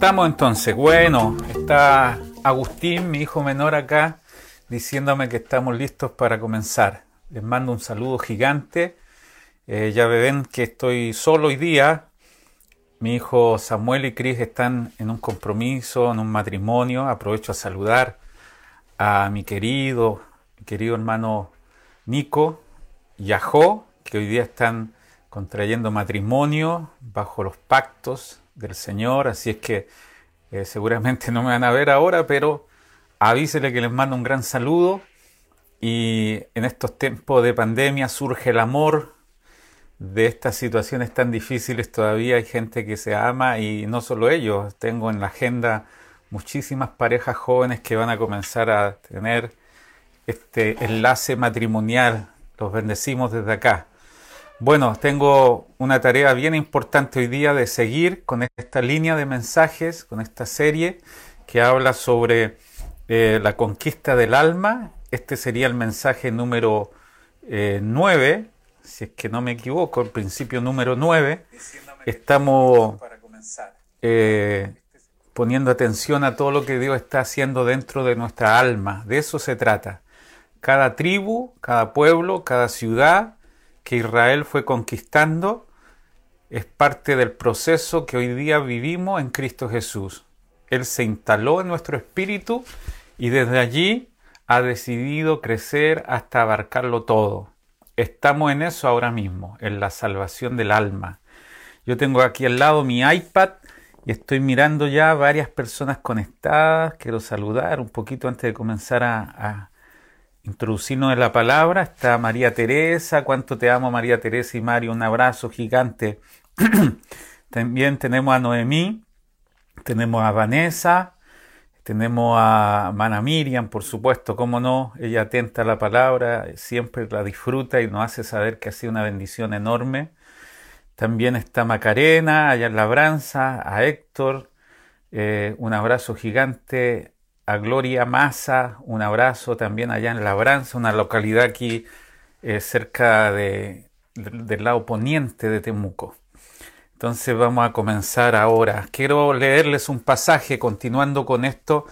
estamos entonces? Bueno, está Agustín, mi hijo menor acá, diciéndome que estamos listos para comenzar. Les mando un saludo gigante. Eh, ya ven que estoy solo hoy día. Mi hijo Samuel y Cris están en un compromiso, en un matrimonio. Aprovecho a saludar a mi querido, querido hermano Nico y a Jo, que hoy día están contrayendo matrimonio bajo los pactos del Señor. Así es que eh, seguramente no me van a ver ahora, pero avísele que les mando un gran saludo. Y en estos tiempos de pandemia surge el amor de estas situaciones tan difíciles. Todavía hay gente que se ama y no solo ellos. Tengo en la agenda muchísimas parejas jóvenes que van a comenzar a tener este enlace matrimonial. Los bendecimos desde acá. Bueno, tengo una tarea bien importante hoy día de seguir con esta línea de mensajes, con esta serie que habla sobre eh, la conquista del alma. Este sería el mensaje número 9, eh, si es que no me equivoco, el principio número 9. Estamos eh, poniendo atención a todo lo que Dios está haciendo dentro de nuestra alma. De eso se trata. Cada tribu, cada pueblo, cada ciudad, que Israel fue conquistando es parte del proceso que hoy día vivimos en Cristo Jesús. Él se instaló en nuestro espíritu y desde allí ha decidido crecer hasta abarcarlo todo. Estamos en eso ahora mismo, en la salvación del alma. Yo tengo aquí al lado mi iPad y estoy mirando ya varias personas conectadas. Quiero saludar un poquito antes de comenzar a, introducirnos en la palabra. Está María Teresa, cuánto te amo María Teresa y Mario, un abrazo gigante. También tenemos a Noemí, tenemos a Vanessa, tenemos a Mana Miriam, por supuesto, cómo no, ella atenta a la palabra, siempre la disfruta y nos hace saber que ha sido una bendición enorme. También está Macarena, allá en Labranza, a Héctor, eh, un abrazo gigante a Gloria Massa, un abrazo también allá en Labranza, una localidad aquí eh, cerca de, del lado poniente de Temuco. Entonces vamos a comenzar ahora. Quiero leerles un pasaje, continuando con esto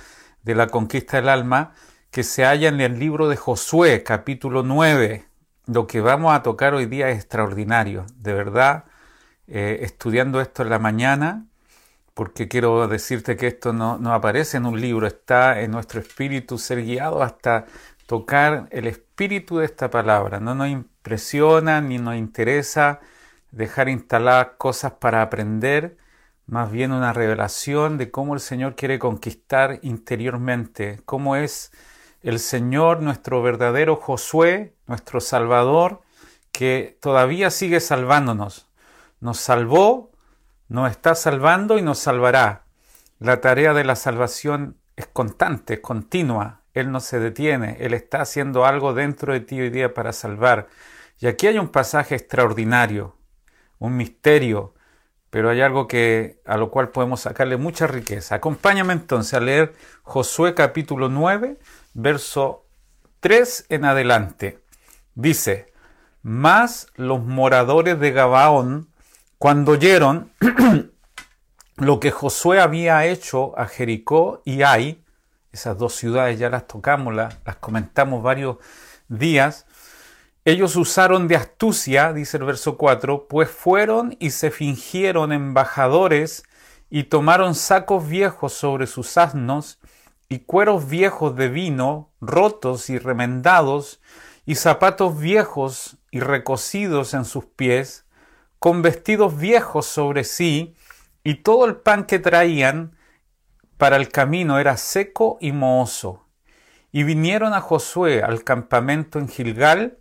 de la conquista del alma, que se halla en el libro de Josué, capítulo 9. Lo que vamos a tocar hoy día es extraordinario. De verdad, eh, estudiando esto en la mañana, porque quiero decirte que esto no, aparece en un libro, está en nuestro espíritu ser guiado hasta tocar el espíritu de esta palabra. No nos impresiona ni nos interesa dejar instaladas cosas para aprender, más bien una revelación de cómo el Señor quiere conquistar interiormente, cómo es el Señor, nuestro verdadero Josué, nuestro Salvador, que todavía sigue salvándonos. Nos salvó nos está salvando y nos salvará. La tarea de la salvación es constante, es continua. Él no se detiene, Él está haciendo algo dentro de ti hoy día para salvar. Y aquí hay un pasaje extraordinario, un misterio, pero hay algo que a lo cual podemos sacarle mucha riqueza. Acompáñame entonces a leer Josué capítulo 9, verso 3 en adelante. Dice, más los moradores de Gabaón cuando oyeron lo que Josué había hecho a Jericó y Ai, esas dos ciudades ya las tocamos, las, comentamos varios días, ellos usaron de astucia, dice el verso 4, pues fueron y se fingieron embajadores y tomaron sacos viejos sobre sus asnos y cueros viejos de vino, rotos y remendados, y zapatos viejos y recocidos en sus pies, con vestidos viejos sobre sí, y todo el pan que traían para el camino era seco y mohoso. Y vinieron a Josué al campamento en Gilgal,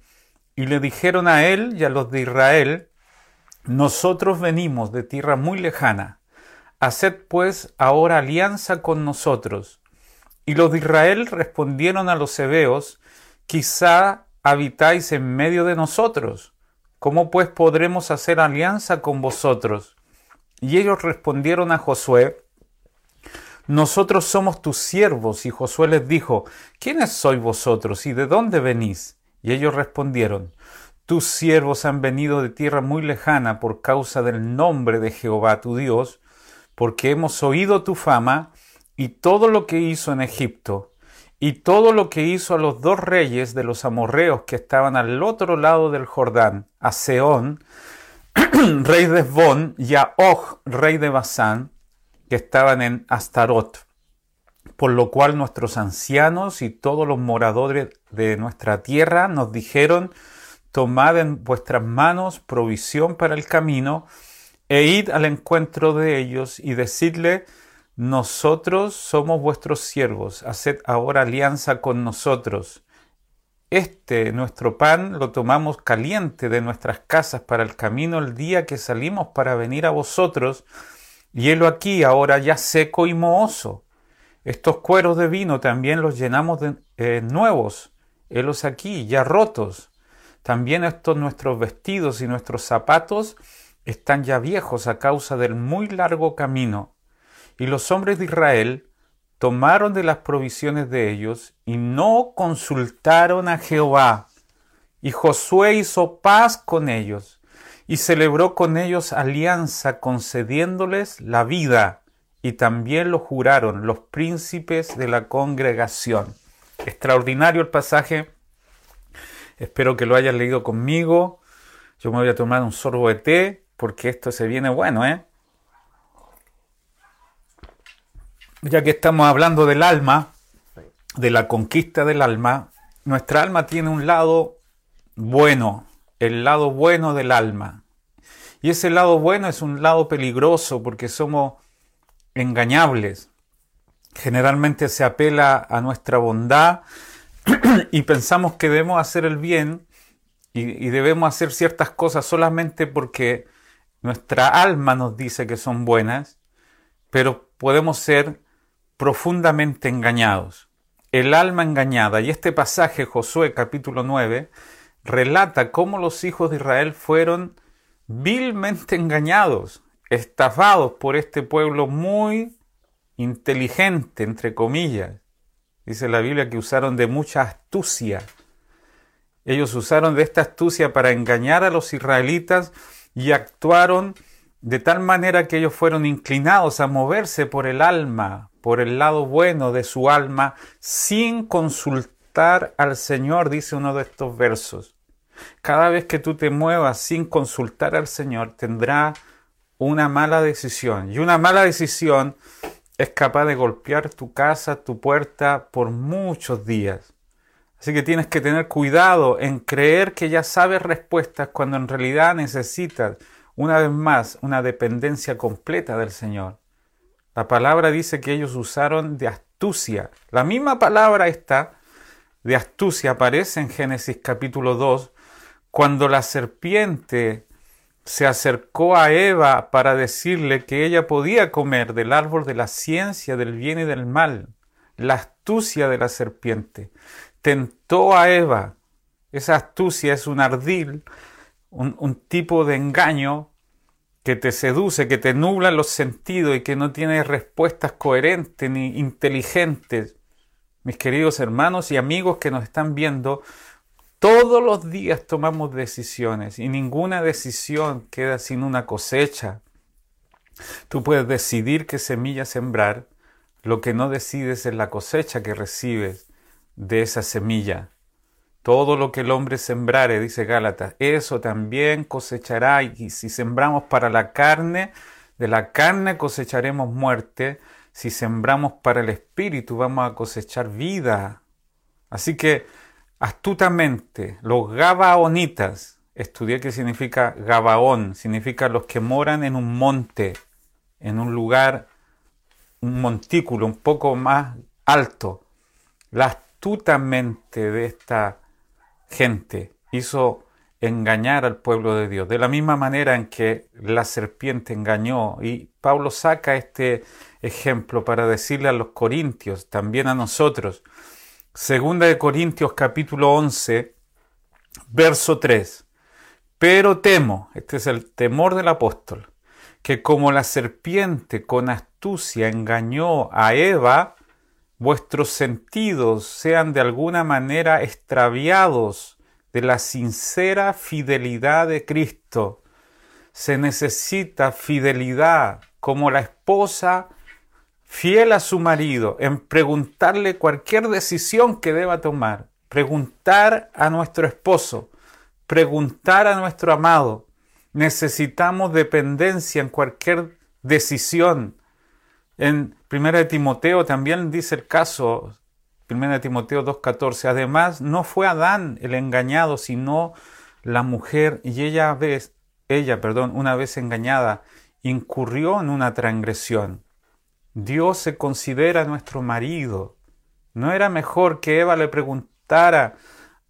y le dijeron a él y a los de Israel, Nosotros venimos de tierra muy lejana, haced pues ahora alianza con nosotros. Y los de Israel respondieron a los hebeos, Quizá habitáis en medio de nosotros ¿Cómo pues podremos hacer alianza con vosotros? Y ellos respondieron a Josué, Nosotros somos tus siervos. Y Josué les dijo, ¿quiénes sois vosotros y de dónde venís? Y ellos respondieron, Tus siervos han venido de tierra muy lejana por causa del nombre de Jehová tu Dios. porque hemos oído tu fama y todo lo que hizo en Egipto, y todo lo que hizo a los dos reyes de los amorreos que estaban al otro lado del Jordán, a Seón, rey de Esbón, y a Og, rey de Basán, que estaban en Astarot. Por lo cual nuestros ancianos y todos los moradores de nuestra tierra nos dijeron, tomad en vuestras manos provisión para el camino, e id al encuentro de ellos y decidle, nosotros somos vuestros siervos, haced ahora alianza con nosotros. Este, nuestro pan, lo tomamos caliente de nuestras casas para el camino el día que salimos para venir a vosotros, y helo aquí ahora ya seco y mohoso. Estos cueros de vino también los llenamos de eh, nuevos, helos aquí ya rotos. También estos nuestros vestidos y nuestros zapatos están ya viejos a causa del muy largo camino y los hombres de Israel tomaron de las provisiones de ellos y no consultaron a Jehová. Y Josué hizo paz con ellos y celebró con ellos alianza concediéndoles la vida y también lo juraron los príncipes de la congregación. Extraordinario el pasaje. Espero que lo hayas leído conmigo. Yo me voy a tomar un sorbo de té porque esto se viene bueno, ¿eh? Ya que estamos hablando del alma, de la conquista del alma, nuestra alma tiene un lado bueno, el lado bueno del alma. Y ese lado bueno es un lado peligroso porque somos engañables. Generalmente se apela a nuestra bondad y pensamos que debemos hacer el bien y, y, debemos hacer ciertas cosas solamente porque nuestra alma nos dice que son buenas, pero podemos ser profundamente engañados. El alma engañada. Y este pasaje, Josué capítulo 9, relata cómo los hijos de Israel fueron vilmente engañados, estafados por este pueblo muy inteligente, entre comillas. Dice la Biblia que usaron de mucha astucia. Ellos usaron de esta astucia para engañar a los israelitas y actuaron de tal manera que ellos fueron inclinados a moverse por el alma, por el lado bueno de su alma, sin consultar al Señor, dice uno de estos versos. Cada vez que tú te muevas sin consultar al Señor, tendrá una mala decisión. Y una mala decisión es capaz de golpear tu casa, tu puerta por muchos días. Así que tienes que tener cuidado en creer que ya sabes respuestas cuando en realidad necesitas una vez más, una dependencia completa del Señor. La palabra dice que ellos usaron de astucia. La misma palabra esta de astucia aparece en Génesis capítulo 2, cuando la serpiente se acercó a Eva para decirle que ella podía comer del árbol de la ciencia del bien y del mal. La astucia de la serpiente tentó a Eva. Esa astucia es un ardil un, tipo de engaño que te seduce, que te nubla los sentidos y que no tiene respuestas coherentes ni inteligentes. Mis queridos hermanos y amigos que nos están viendo, todos los días tomamos decisiones y ninguna decisión queda sin una cosecha. Tú puedes decidir qué semilla sembrar, lo que no decides es la cosecha que recibes de esa semilla. Todo lo que el hombre sembrare, dice Gálatas, eso también cosechará. Y si sembramos para la carne, de la carne cosecharemos muerte. Si sembramos para el espíritu, vamos a cosechar vida. Así que astutamente, los gabaonitas, estudié qué significa gabaón, significa los que moran en un monte, en un lugar, un montículo un poco más alto. La astutamente de esta gente hizo engañar al pueblo de Dios, de la misma manera en que la serpiente engañó. Y Pablo saca este ejemplo para decirle a los corintios, también a nosotros. Segunda de Corintios capítulo 11, verso 3. Pero temo, este es el temor del apóstol, que como la serpiente con astucia engañó a Eva, vuestros sentidos sean de alguna manera extraviados de la sincera fidelidad de Cristo. Se necesita fidelidad, como la esposa fiel a su marido en preguntarle cualquier decisión que deba tomar, preguntar a nuestro esposo, preguntar a nuestro amado. Necesitamos dependencia en cualquier decisión. En 1 Timoteo también dice el caso, 1 Timoteo 2.14, además no fue Adán el engañado, sino la mujer, y ella, vez, ella perdón, una vez engañada, incurrió en una transgresión. Dios se considera nuestro marido. ¿No era mejor que Eva le preguntara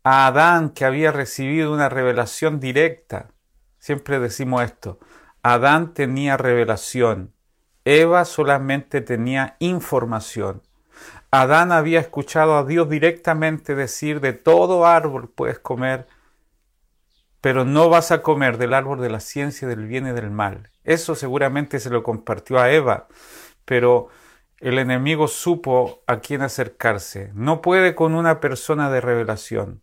a Adán que había recibido una revelación directa? Siempre decimos esto. Adán tenía revelación. Eva solamente tenía información. Adán había escuchado a Dios directamente decir de todo árbol puedes comer, pero no vas a comer del árbol de la ciencia del bien y del mal. Eso seguramente se lo compartió a Eva, pero el enemigo supo a quién acercarse. No puede con una persona de revelación,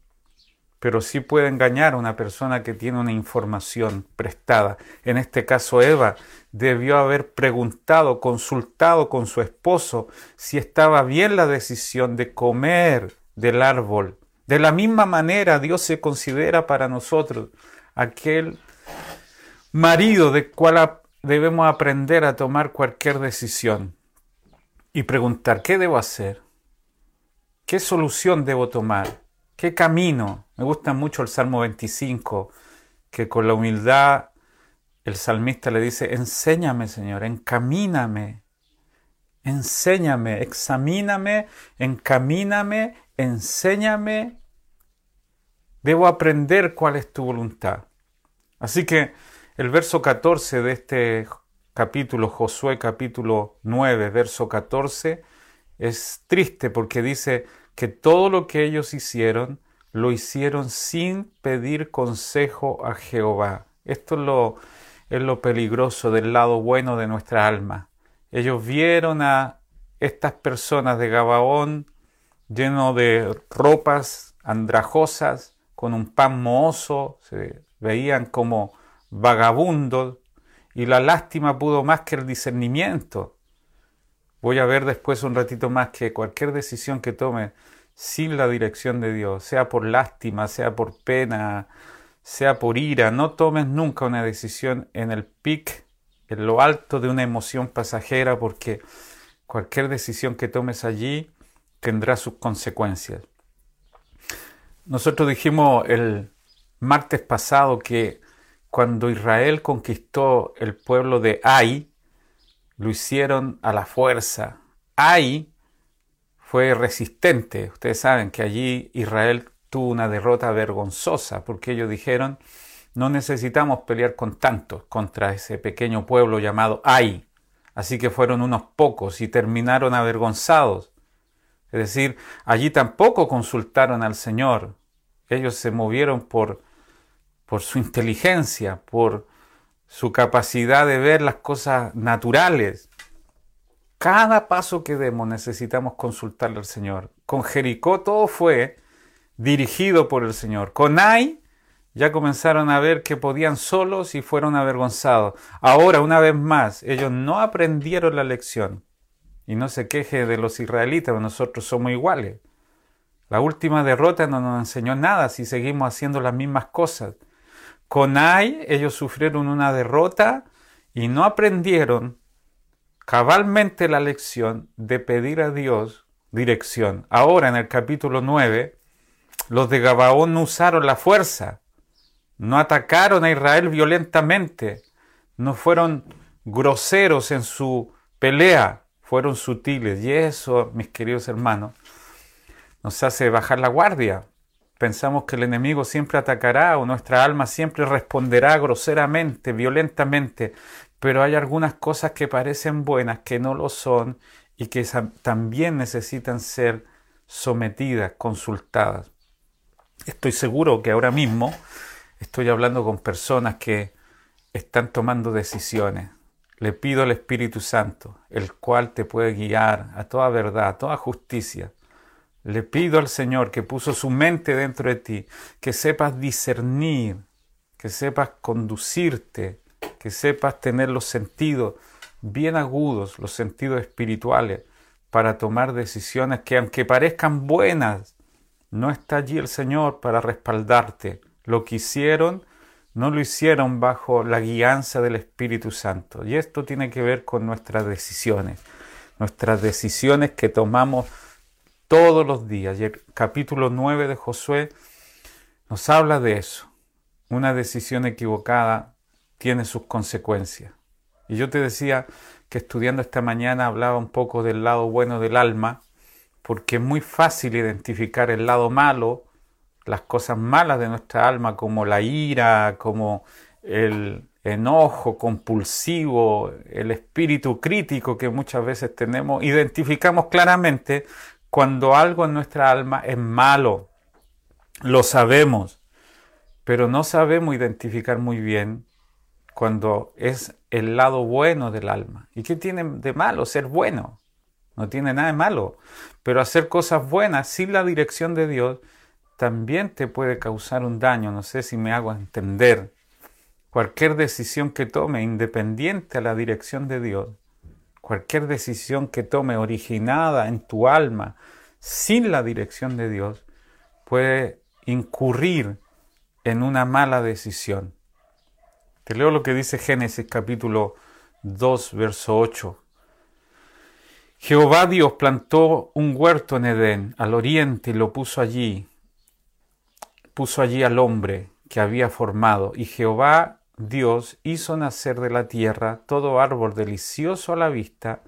pero sí puede engañar a una persona que tiene una información prestada. En este caso, Eva debió haber preguntado, consultado con su esposo si estaba bien la decisión de comer del árbol. De la misma manera, Dios se considera para nosotros aquel marido de cual debemos aprender a tomar cualquier decisión y preguntar, ¿qué debo hacer? ¿Qué solución debo tomar? ¿Qué camino? Me gusta mucho el Salmo 25, que con la humildad el salmista le dice, enséñame Señor, encamíname, enséñame, examíname, encamíname, enséñame. Debo aprender cuál es tu voluntad. Así que el verso 14 de este capítulo, Josué capítulo 9, verso 14, es triste porque dice que todo lo que ellos hicieron, lo hicieron sin pedir consejo a Jehová. Esto es lo, es lo peligroso del lado bueno de nuestra alma. Ellos vieron a estas personas de Gabaón lleno de ropas andrajosas, con un pan mohoso, se veían como vagabundos, y la lástima pudo más que el discernimiento. Voy a ver después un ratito más que cualquier decisión que tome sin la dirección de Dios, sea por lástima, sea por pena, sea por ira, no tomes nunca una decisión en el pic, en lo alto de una emoción pasajera, porque cualquier decisión que tomes allí tendrá sus consecuencias. Nosotros dijimos el martes pasado que cuando Israel conquistó el pueblo de Ai, lo hicieron a la fuerza. Ai fue resistente. Ustedes saben que allí Israel tuvo una derrota vergonzosa porque ellos dijeron, no necesitamos pelear con tantos contra ese pequeño pueblo llamado Ai. Así que fueron unos pocos y terminaron avergonzados. Es decir, allí tampoco consultaron al Señor. Ellos se movieron por por su inteligencia, por su capacidad de ver las cosas naturales. Cada paso que demos necesitamos consultarle al Señor. Con Jericó todo fue dirigido por el Señor. Con Ai ya comenzaron a ver que podían solos y fueron avergonzados. Ahora, una vez más, ellos no aprendieron la lección. Y no se queje de los israelitas, nosotros somos iguales. La última derrota no nos enseñó nada si seguimos haciendo las mismas cosas. Con Ai ellos sufrieron una derrota y no aprendieron cabalmente la lección de pedir a Dios dirección. Ahora en el capítulo 9, los de Gabaón no usaron la fuerza, no atacaron a Israel violentamente, no fueron groseros en su pelea, fueron sutiles. Y eso, mis queridos hermanos, nos hace bajar la guardia. Pensamos que el enemigo siempre atacará o nuestra alma siempre responderá groseramente, violentamente, pero hay algunas cosas que parecen buenas que no lo son y que también necesitan ser sometidas, consultadas. Estoy seguro que ahora mismo estoy hablando con personas que están tomando decisiones. Le pido al Espíritu Santo, el cual te puede guiar a toda verdad, a toda justicia, le pido al Señor que puso su mente dentro de ti, que sepas discernir, que sepas conducirte, que sepas tener los sentidos bien agudos, los sentidos espirituales, para tomar decisiones que aunque parezcan buenas, no está allí el Señor para respaldarte. Lo que hicieron, no lo hicieron bajo la guianza del Espíritu Santo. Y esto tiene que ver con nuestras decisiones, nuestras decisiones que tomamos todos los días. Y el capítulo 9 de Josué nos habla de eso. Una decisión equivocada tiene sus consecuencias. Y yo te decía que estudiando esta mañana hablaba un poco del lado bueno del alma, porque es muy fácil identificar el lado malo, las cosas malas de nuestra alma, como la ira, como el enojo compulsivo, el espíritu crítico que muchas veces tenemos, identificamos claramente cuando algo en nuestra alma es malo. Lo sabemos, pero no sabemos identificar muy bien cuando es el lado bueno del alma. ¿Y qué tiene de malo ser bueno? No tiene nada de malo. Pero hacer cosas buenas sin la dirección de Dios también te puede causar un daño. No sé si me hago entender. Cualquier decisión que tome independiente a la dirección de Dios, cualquier decisión que tome originada en tu alma sin la dirección de Dios, puede incurrir en una mala decisión. Te leo lo que dice Génesis capítulo 2, verso 8. Jehová Dios plantó un huerto en Edén, al oriente, y lo puso allí. Puso allí al hombre que había formado, y Jehová Dios hizo nacer de la tierra todo árbol delicioso a la vista,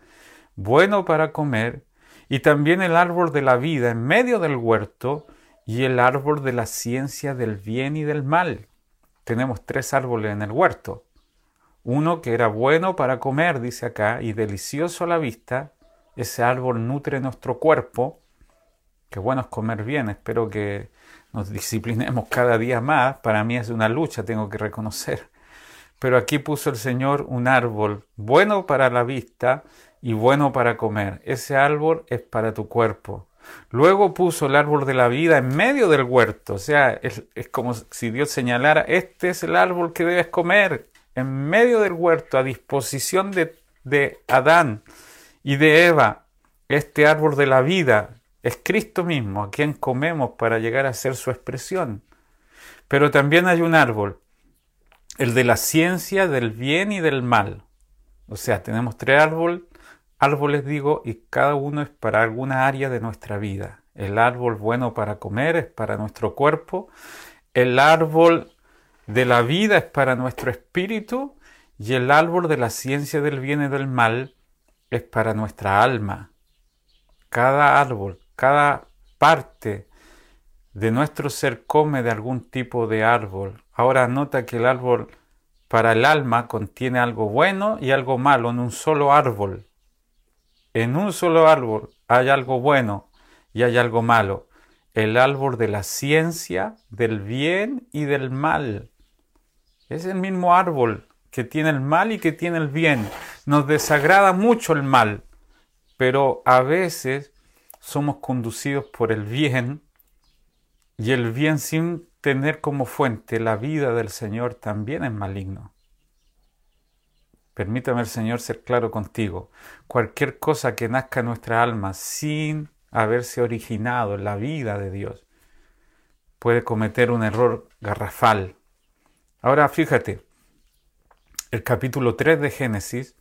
bueno para comer, y también el árbol de la vida en medio del huerto, y el árbol de la ciencia del bien y del mal tenemos tres árboles en el huerto. Uno que era bueno para comer, dice acá, y delicioso a la vista. Ese árbol nutre nuestro cuerpo. Qué bueno es comer bien. Espero que nos disciplinemos cada día más. Para mí es una lucha, tengo que reconocer. Pero aquí puso el Señor un árbol bueno para la vista y bueno para comer. Ese árbol es para tu cuerpo. Luego puso el árbol de la vida en medio del huerto. O sea, es, como si Dios señalara, este es el árbol que debes comer. En medio del huerto, a disposición de, Adán y de Eva, este árbol de la vida es Cristo mismo, a quien comemos para llegar a ser su expresión. Pero también hay un árbol, el de la ciencia del bien y del mal. O sea, tenemos tres árboles árboles digo, y cada uno es para alguna área de nuestra vida. El árbol bueno para comer es para nuestro cuerpo, el árbol de la vida es para nuestro espíritu y el árbol de la ciencia del bien y del mal es para nuestra alma. Cada árbol, cada parte de nuestro ser come de algún tipo de árbol. Ahora nota que el árbol para el alma contiene algo bueno y algo malo en un solo árbol en un solo árbol hay algo bueno y hay algo malo. El árbol de la ciencia, del bien y del mal. Es el mismo árbol que tiene el mal y que tiene el bien. Nos desagrada mucho el mal, pero a veces somos conducidos por el bien y el bien sin tener como fuente la vida del Señor también es maligno. Permítame el Señor ser claro contigo. Cualquier cosa que nazca en nuestra alma sin haberse originado en la vida de Dios puede cometer un error garrafal. Ahora fíjate, el capítulo 3 de Génesis,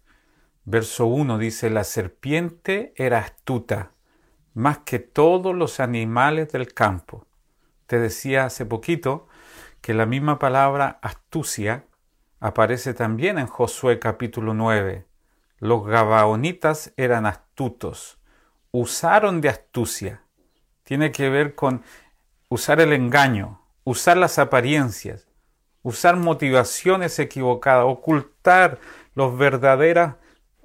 verso 1 dice, la serpiente era astuta más que todos los animales del campo. Te decía hace poquito que la misma palabra astucia aparece también en Josué capítulo 9. Los gabaonitas eran astutos, usaron de astucia. Tiene que ver con usar el engaño, usar las apariencias, usar motivaciones equivocadas, ocultar los verdaderos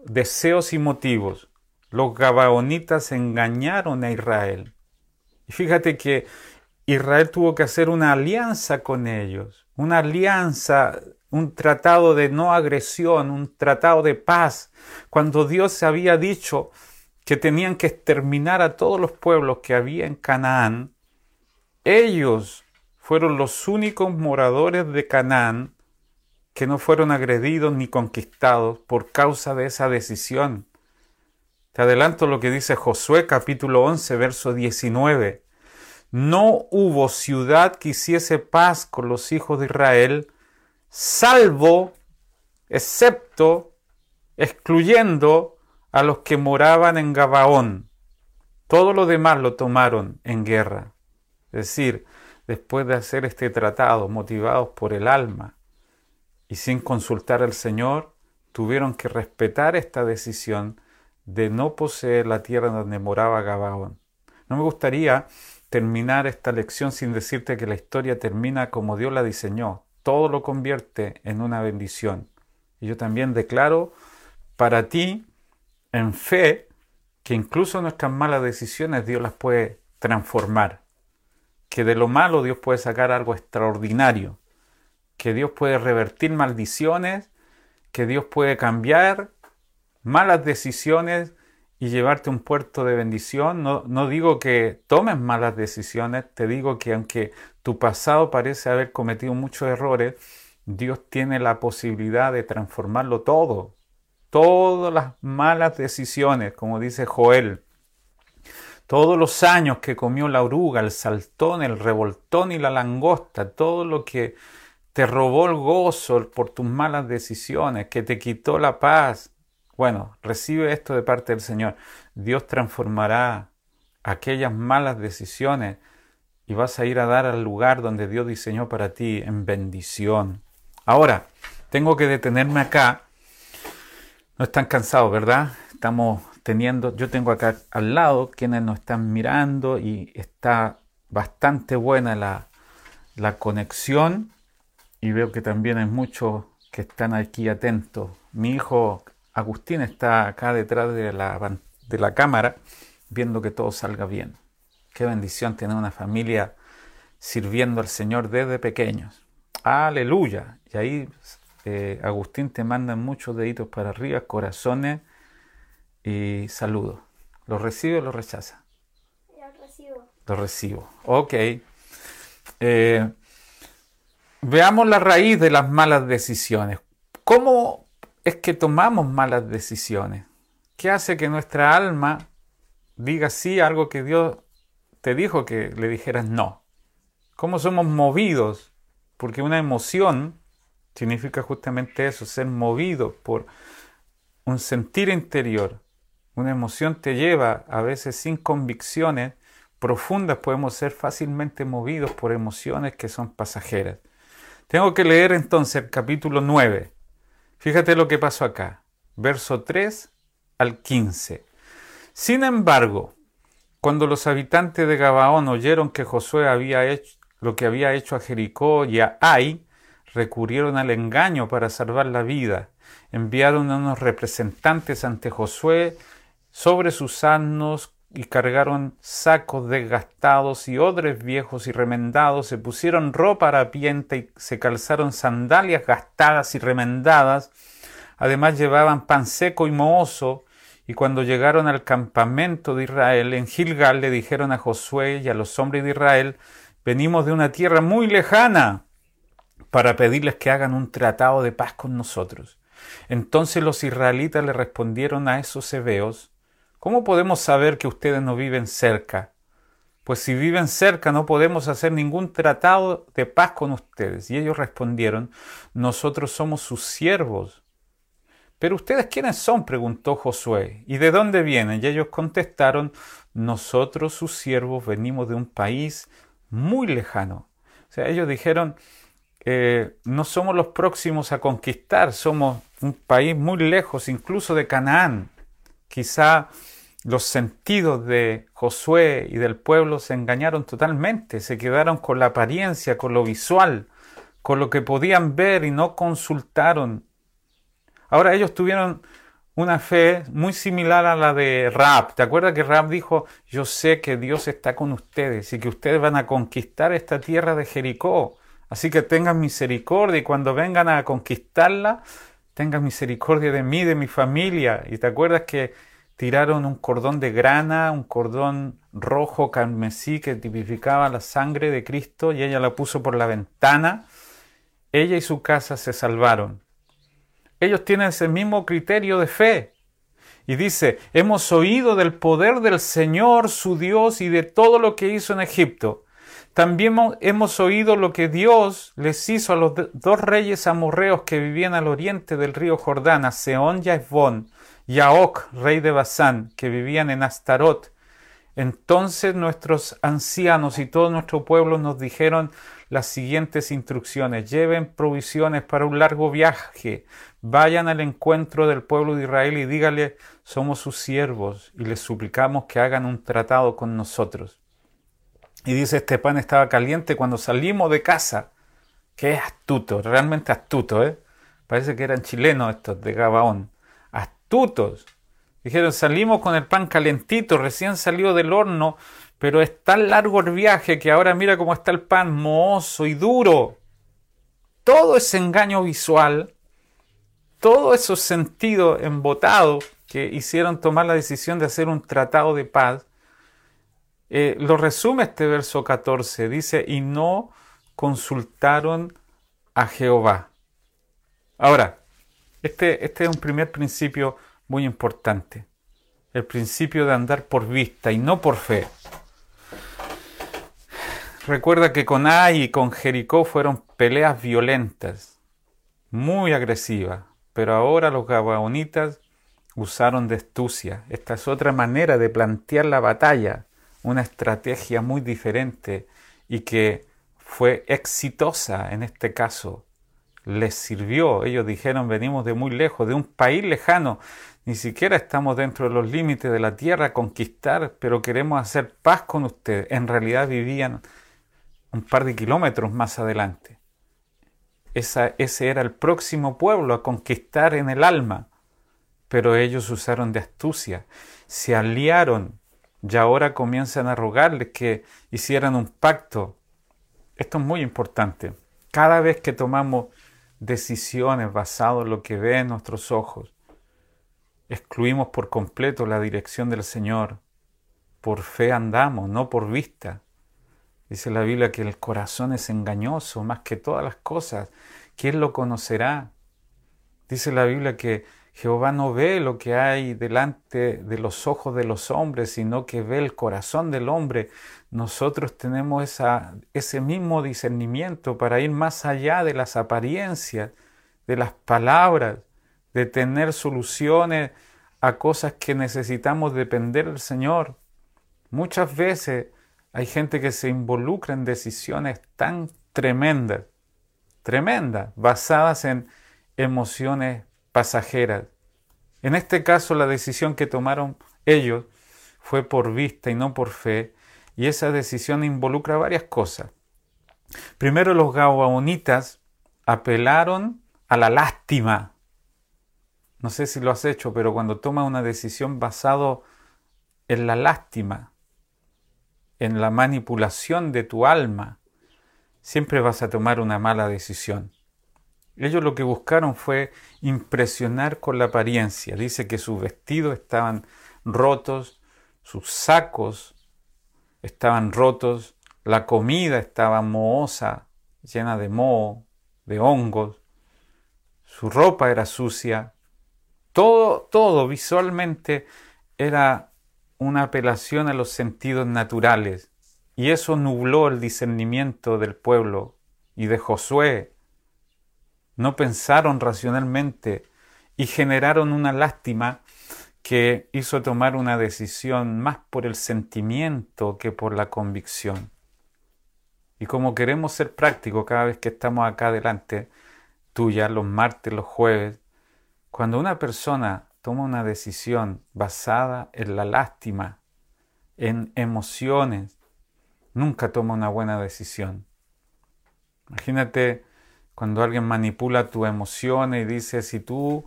deseos y motivos. Los gabaonitas engañaron a Israel. Y fíjate que Israel tuvo que hacer una alianza con ellos, una alianza un tratado de no agresión, un tratado de paz, cuando Dios había dicho que tenían que exterminar a todos los pueblos que había en Canaán, ellos fueron los únicos moradores de Canaán que no fueron agredidos ni conquistados por causa de esa decisión. Te adelanto lo que dice Josué capítulo 11, verso 19. No hubo ciudad que hiciese paz con los hijos de Israel, salvo, excepto, excluyendo a los que moraban en Gabaón. Todo lo demás lo tomaron en guerra. Es decir, después de hacer este tratado, motivados por el alma y sin consultar al Señor, tuvieron que respetar esta decisión de no poseer la tierra donde moraba Gabaón. No me gustaría terminar esta lección sin decirte que la historia termina como Dios la diseñó. Todo lo convierte en una bendición. Y yo también declaro para ti, en fe, que incluso nuestras malas decisiones Dios las puede transformar, que de lo malo Dios puede sacar algo extraordinario, que Dios puede revertir maldiciones, que Dios puede cambiar malas decisiones y llevarte a un puerto de bendición. No, no digo que tomes malas decisiones, te digo que aunque tu pasado parece haber cometido muchos errores, Dios tiene la posibilidad de transformarlo todo, todas las malas decisiones, como dice Joel, todos los años que comió la oruga, el saltón, el revoltón y la langosta, todo lo que te robó el gozo por tus malas decisiones, que te quitó la paz. Bueno, recibe esto de parte del Señor. Dios transformará aquellas malas decisiones y vas a ir a dar al lugar donde Dios diseñó para ti en bendición. Ahora, tengo que detenerme acá no están cansados, ¿verdad? Estamos teniendo, yo tengo acá al lado quienes nos están mirando y está bastante buena la, la conexión y veo que también hay muchos que están aquí atentos. Mi hijo Agustín está acá detrás de la, de la cámara viendo que todo salga bien. Qué bendición tener una familia sirviendo al Señor desde pequeños. Aleluya. Y ahí eh, Agustín te manda muchos deditos para arriba, corazones y saludos. ¿Los recibe o los rechaza? Los recibo. Los recibo. Ok. Eh, veamos la raíz de las malas decisiones. ¿Cómo es que tomamos malas decisiones? ¿Qué hace que nuestra alma diga sí a algo que Dios te dijo que le dijeras no? ¿Cómo somos movidos? Porque una emoción significa justamente eso, ser movido por un sentir interior. Una emoción te lleva, a veces sin convicciones profundas, podemos ser fácilmente movidos por emociones que son pasajeras. Tengo que leer entonces el capítulo 9. Fíjate lo que pasó acá, verso 3 al 15. Sin embargo, cuando los habitantes de Gabaón oyeron que Josué había hecho lo que había hecho a Jericó y a Ai, recurrieron al engaño para salvar la vida. Enviaron a unos representantes ante Josué sobre sus asnos y cargaron sacos desgastados y odres viejos y remendados, se pusieron ropa harapienta y se calzaron sandalias gastadas y remendadas, además llevaban pan seco y mohoso, y cuando llegaron al campamento de Israel en Gilgal le dijeron a Josué y a los hombres de Israel, venimos de una tierra muy lejana, para pedirles que hagan un tratado de paz con nosotros. Entonces los israelitas le respondieron a esos hebeos, ¿cómo podemos saber que ustedes no viven cerca? Pues si viven cerca no podemos hacer ningún tratado de paz con ustedes. Y ellos respondieron, nosotros somos sus siervos. Pero ustedes quiénes son? preguntó Josué. ¿Y de dónde vienen? Y ellos contestaron, nosotros sus siervos venimos de un país muy lejano. O sea, ellos dijeron, eh, no somos los próximos a conquistar, somos un país muy lejos incluso de Canaán. Quizá los sentidos de Josué y del pueblo se engañaron totalmente, se quedaron con la apariencia, con lo visual, con lo que podían ver y no consultaron. Ahora ellos tuvieron una fe muy similar a la de Rab. ¿Te acuerdas que Rab dijo, yo sé que Dios está con ustedes y que ustedes van a conquistar esta tierra de Jericó? Así que tengan misericordia y cuando vengan a conquistarla, tengan misericordia de mí, de mi familia. Y te acuerdas que tiraron un cordón de grana, un cordón rojo carmesí que tipificaba la sangre de Cristo y ella la puso por la ventana ella y su casa se salvaron. Ellos tienen ese mismo criterio de fe. Y dice, hemos oído del poder del Señor, su Dios, y de todo lo que hizo en Egipto. También hemos oído lo que Dios les hizo a los dos reyes amorreos que vivían al oriente del río Jordán, a Seón y a Esbón, y a Oc, rey de Basán, que vivían en Astarot. Entonces nuestros ancianos y todo nuestro pueblo nos dijeron las siguientes instrucciones. Lleven provisiones para un largo viaje. Vayan al encuentro del pueblo de Israel y dígale, somos sus siervos y les suplicamos que hagan un tratado con nosotros. Y dice, este pan estaba caliente cuando salimos de casa. Qué astuto, realmente astuto, ¿eh? Parece que eran chilenos estos de Gabaón. Astutos. Dijeron, salimos con el pan calentito, recién salió del horno, pero es tan largo el viaje que ahora mira cómo está el pan mohoso y duro. Todo ese engaño visual, todos esos sentidos embotados que hicieron tomar la decisión de hacer un tratado de paz, eh, lo resume este verso 14. Dice, y no consultaron a Jehová. Ahora, este, este es un primer principio muy importante. El principio de andar por vista y no por fe. Recuerda que con Ai y con Jericó fueron peleas violentas, muy agresivas, pero ahora los gabaonitas usaron de astucia. Esta es otra manera de plantear la batalla una estrategia muy diferente y que fue exitosa en este caso. Les sirvió. Ellos dijeron, venimos de muy lejos, de un país lejano. Ni siquiera estamos dentro de los límites de la tierra a conquistar, pero queremos hacer paz con ustedes. En realidad vivían un par de kilómetros más adelante. Ese era el próximo pueblo a conquistar en el alma. Pero ellos usaron de astucia, se aliaron y ahora comienzan a rogarles que hicieran un pacto. Esto es muy importante. Cada vez que tomamos decisiones basadas en lo que ven nuestros ojos, excluimos por completo la dirección del Señor. Por fe andamos, no por vista. Dice la Biblia que el corazón es engañoso más que todas las cosas. ¿Quién lo conocerá? Dice la Biblia que Jehová no ve lo que hay delante de los ojos de los hombres, sino que ve el corazón del hombre. Nosotros tenemos ese mismo discernimiento para ir más allá de las apariencias, de las palabras, de tener soluciones a cosas que necesitamos depender del Señor. Muchas veces hay gente que se involucra en decisiones tan tremendas, tremendas, basadas en emociones pasajeras. En este caso, la decisión que tomaron ellos fue por vista y no por fe, y esa decisión involucra varias cosas. Primero, los gabaonitas apelaron a la lástima. No sé si lo has hecho, pero cuando tomas una decisión basado en la lástima, en la manipulación de tu alma, siempre vas a tomar una mala decisión. Ellos lo que buscaron fue impresionar con la apariencia. Dice que sus vestidos estaban rotos, sus sacos estaban rotos, la comida estaba mohosa, llena de moho, de hongos, su ropa era sucia, todo, todo visualmente era una apelación a los sentidos naturales. Y eso nubló el discernimiento del pueblo y de Josué no pensaron racionalmente y generaron una lástima que hizo tomar una decisión más por el sentimiento que por la convicción. Y como queremos ser prácticos cada vez que estamos acá delante tuya, los martes, los jueves, cuando una persona toma una decisión basada en la lástima, en emociones, nunca toma una buena decisión. Imagínate cuando alguien manipula tus emociones y dice, si tú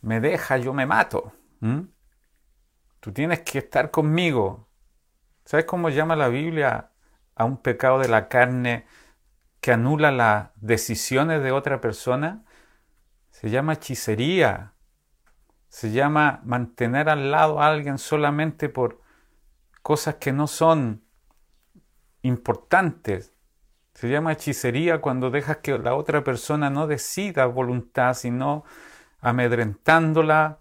me dejas, yo me mato. Tú tienes que estar conmigo. ¿Sabes cómo llama la Biblia a un pecado de la carne que anula las decisiones de otra persona? Se llama hechicería. Se llama mantener al lado a alguien solamente por cosas que no son importantes Se llama hechicería cuando dejas que la otra persona no decida voluntad, sino amedrentándola,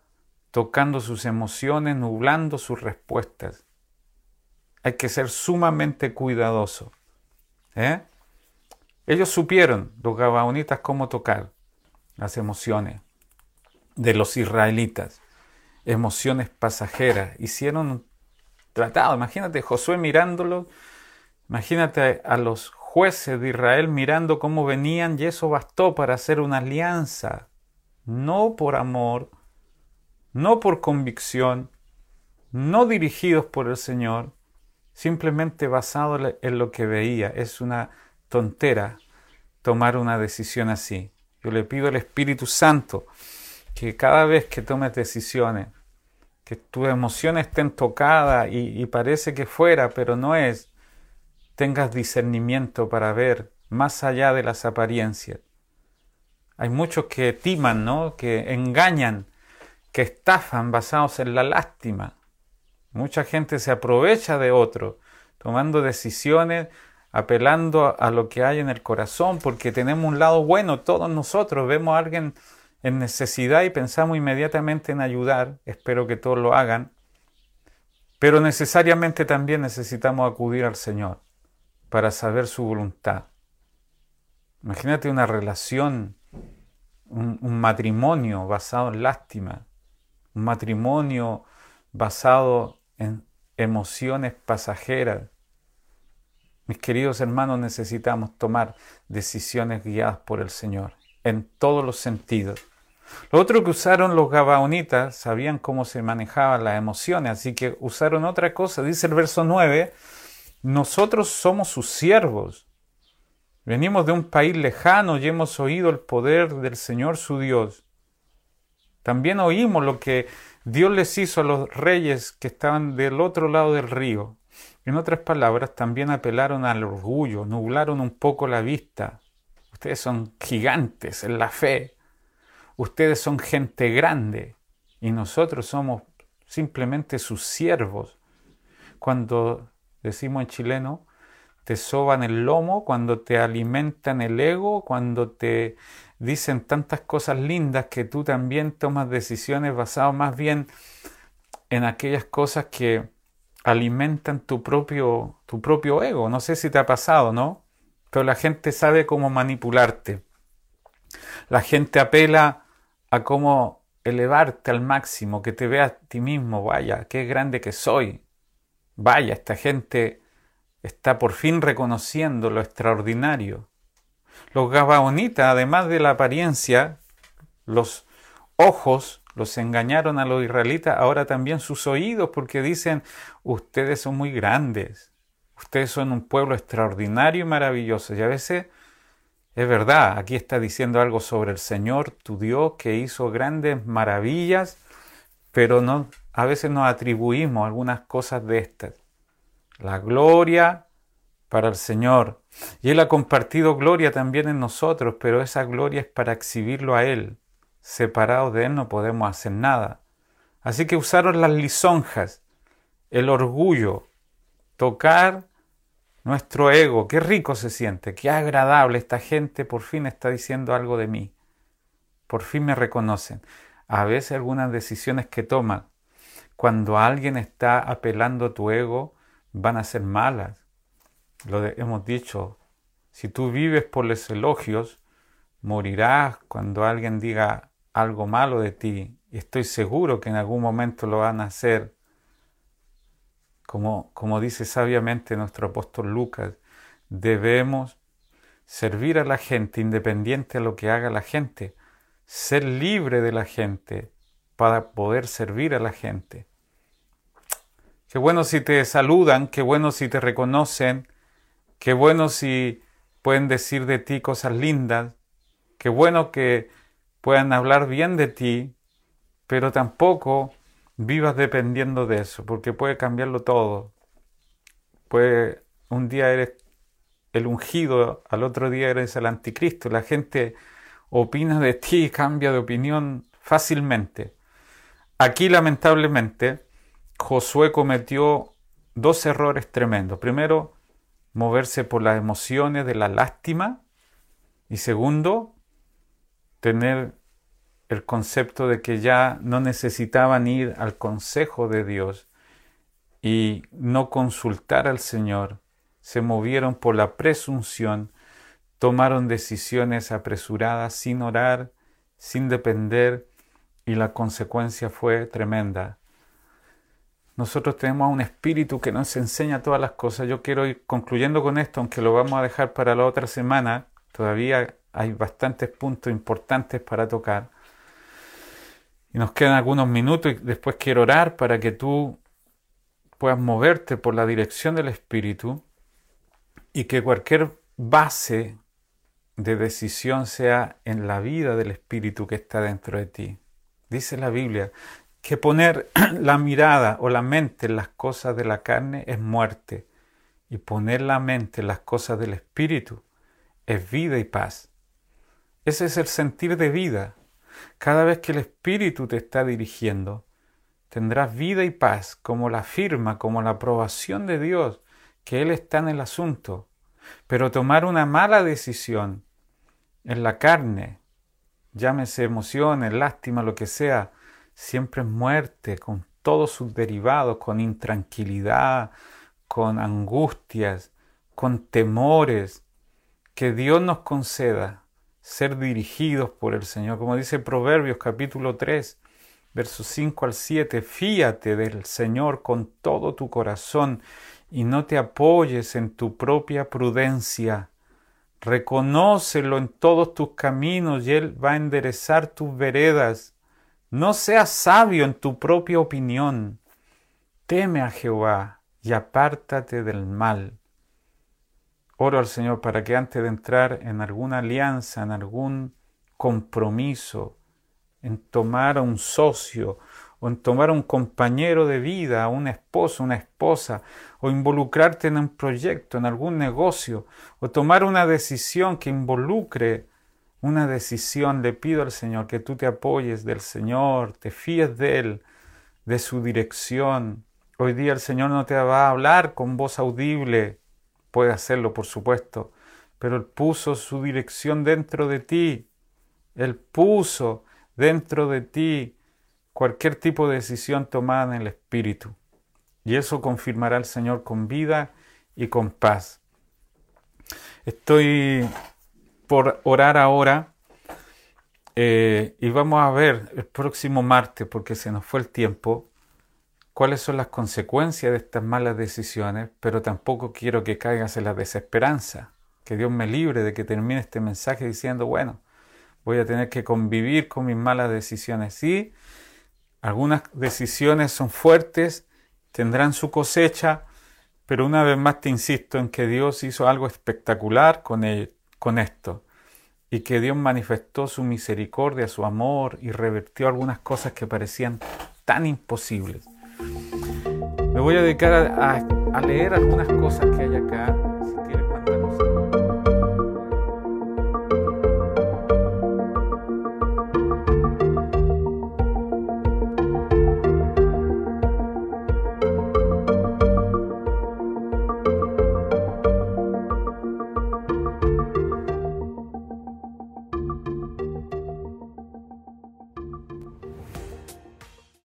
tocando sus emociones, nublando sus respuestas. Hay que ser sumamente cuidadoso. ¿eh? Ellos supieron, los gabaonitas, cómo tocar las emociones de los israelitas, emociones pasajeras. Hicieron un tratado. Imagínate Josué mirándolo, imagínate a los jueces de Israel mirando cómo venían y eso bastó para hacer una alianza, no por amor, no por convicción, no dirigidos por el Señor, simplemente basado en lo que veía. Es una tontera tomar una decisión así. Yo le pido al Espíritu Santo que cada vez que tomes decisiones, que tus emociones estén tocadas y, y parece que fuera, pero no es, tengas discernimiento para ver más allá de las apariencias. Hay muchos que timan, ¿no? que engañan, que estafan basados en la lástima. Mucha gente se aprovecha de otro, tomando decisiones, apelando a lo que hay en el corazón, porque tenemos un lado bueno todos nosotros. Vemos a alguien en necesidad y pensamos inmediatamente en ayudar. Espero que todos lo hagan. Pero necesariamente también necesitamos acudir al Señor para saber su voluntad. Imagínate una relación, un, matrimonio basado en lástima, un matrimonio basado en emociones pasajeras. Mis queridos hermanos, necesitamos tomar decisiones guiadas por el Señor en todos los sentidos. Lo otro que usaron los gabaonitas, sabían cómo se manejaban las emociones, así que usaron otra cosa. Dice el verso 9, nosotros somos sus siervos. Venimos de un país lejano y hemos oído el poder del Señor su Dios. También oímos lo que Dios les hizo a los reyes que estaban del otro lado del río. En otras palabras, también apelaron al orgullo, nublaron un poco la vista. Ustedes son gigantes en la fe. Ustedes son gente grande y nosotros somos simplemente sus siervos. Cuando decimos en chileno, te soban el lomo, cuando te alimentan el ego, cuando te dicen tantas cosas lindas que tú también tomas decisiones basadas más bien en aquellas cosas que alimentan tu propio, tu propio ego. No sé si te ha pasado, ¿no? Pero la gente sabe cómo manipularte. La gente apela a cómo elevarte al máximo, que te veas a ti mismo, vaya, qué grande que soy, Vaya, esta gente está por fin reconociendo lo extraordinario. Los gabaonitas, además de la apariencia, los ojos los engañaron a los israelitas, ahora también sus oídos, porque dicen, ustedes son muy grandes, ustedes son un pueblo extraordinario y maravilloso. Y a veces es verdad, aquí está diciendo algo sobre el Señor, tu Dios, que hizo grandes maravillas, pero no a veces nos atribuimos algunas cosas de estas. La gloria para el Señor. Y Él ha compartido gloria también en nosotros, pero esa gloria es para exhibirlo a Él. Separados de Él no podemos hacer nada. Así que usaron las lisonjas, el orgullo, tocar nuestro ego. Qué rico se siente, qué agradable. Esta gente por fin está diciendo algo de mí. Por fin me reconocen. A veces algunas decisiones que toman cuando alguien está apelando a tu ego, van a ser malas. Lo hemos dicho, si tú vives por los elogios, morirás cuando alguien diga algo malo de ti. Estoy seguro que en algún momento lo van a hacer. Como, como dice sabiamente nuestro apóstol Lucas, debemos servir a la gente independiente de lo que haga la gente, ser libre de la gente, para poder servir a la gente. Qué bueno si te saludan, qué bueno si te reconocen, qué bueno si pueden decir de ti cosas lindas, qué bueno que puedan hablar bien de ti, pero tampoco vivas dependiendo de eso, porque puede cambiarlo todo. Puede, un día eres el ungido, al otro día eres el anticristo. La gente opina de ti y cambia de opinión fácilmente. Aquí lamentablemente Josué cometió dos errores tremendos. Primero, moverse por las emociones de la lástima. Y segundo, tener el concepto de que ya no necesitaban ir al consejo de Dios y no consultar al Señor. Se movieron por la presunción, tomaron decisiones apresuradas sin orar, sin depender, y la consecuencia fue tremenda. Nosotros tenemos un espíritu que nos enseña todas las cosas. Yo quiero ir concluyendo con esto, aunque lo vamos a dejar para la otra semana. Todavía hay bastantes puntos importantes para tocar. Y nos quedan algunos minutos y después quiero orar para que tú puedas moverte por la dirección del Espíritu y que cualquier base de decisión sea en la vida del Espíritu que está dentro de ti. Dice la Biblia que poner la mirada o la mente en las cosas de la carne es muerte y poner la mente en las cosas del Espíritu es vida y paz. Ese es el sentir de vida. Cada vez que el Espíritu te está dirigiendo, tendrás vida y paz como la firma, como la aprobación de Dios, que Él está en el asunto. Pero tomar una mala decisión en la carne, llámese emociones, lástima, lo que sea, siempre es muerte, con todos sus derivados, con intranquilidad, con angustias, con temores, que Dios nos conceda ser dirigidos por el Señor. Como dice Proverbios capítulo 3, versos 5 al 7, fíate del Señor con todo tu corazón y no te apoyes en tu propia prudencia. Reconócelo en todos tus caminos y Él va a enderezar tus veredas. No seas sabio en tu propia opinión. Teme a Jehová y apártate del mal. Oro al Señor para que antes de entrar en alguna alianza, en algún compromiso, en tomar a un socio o en tomar un compañero de vida, un esposo, una esposa, o involucrarte en un proyecto, en algún negocio, o tomar una decisión que involucre una decisión, le pido al Señor que tú te apoyes del Señor, te fíes de Él, de su dirección. Hoy día el Señor no te va a hablar con voz audible, puede hacerlo por supuesto, pero Él puso su dirección dentro de ti. Él puso dentro de ti cualquier tipo de decisión tomada en el Espíritu. Y eso confirmará el Señor con vida y con paz. Estoy por orar ahora eh, y vamos a ver el próximo martes, porque se nos fue el tiempo, cuáles son las consecuencias de estas malas decisiones, pero tampoco quiero que caigas en la desesperanza. Que Dios me libre de que termine este mensaje diciendo, bueno, voy a tener que convivir con mis malas decisiones. Sí, algunas decisiones son fuertes, tendrán su cosecha, pero una vez más te insisto en que Dios hizo algo espectacular con, con esto y que Dios manifestó su misericordia, su amor y revertió algunas cosas que parecían tan imposibles. Me voy a dedicar a, a leer algunas cosas que hay acá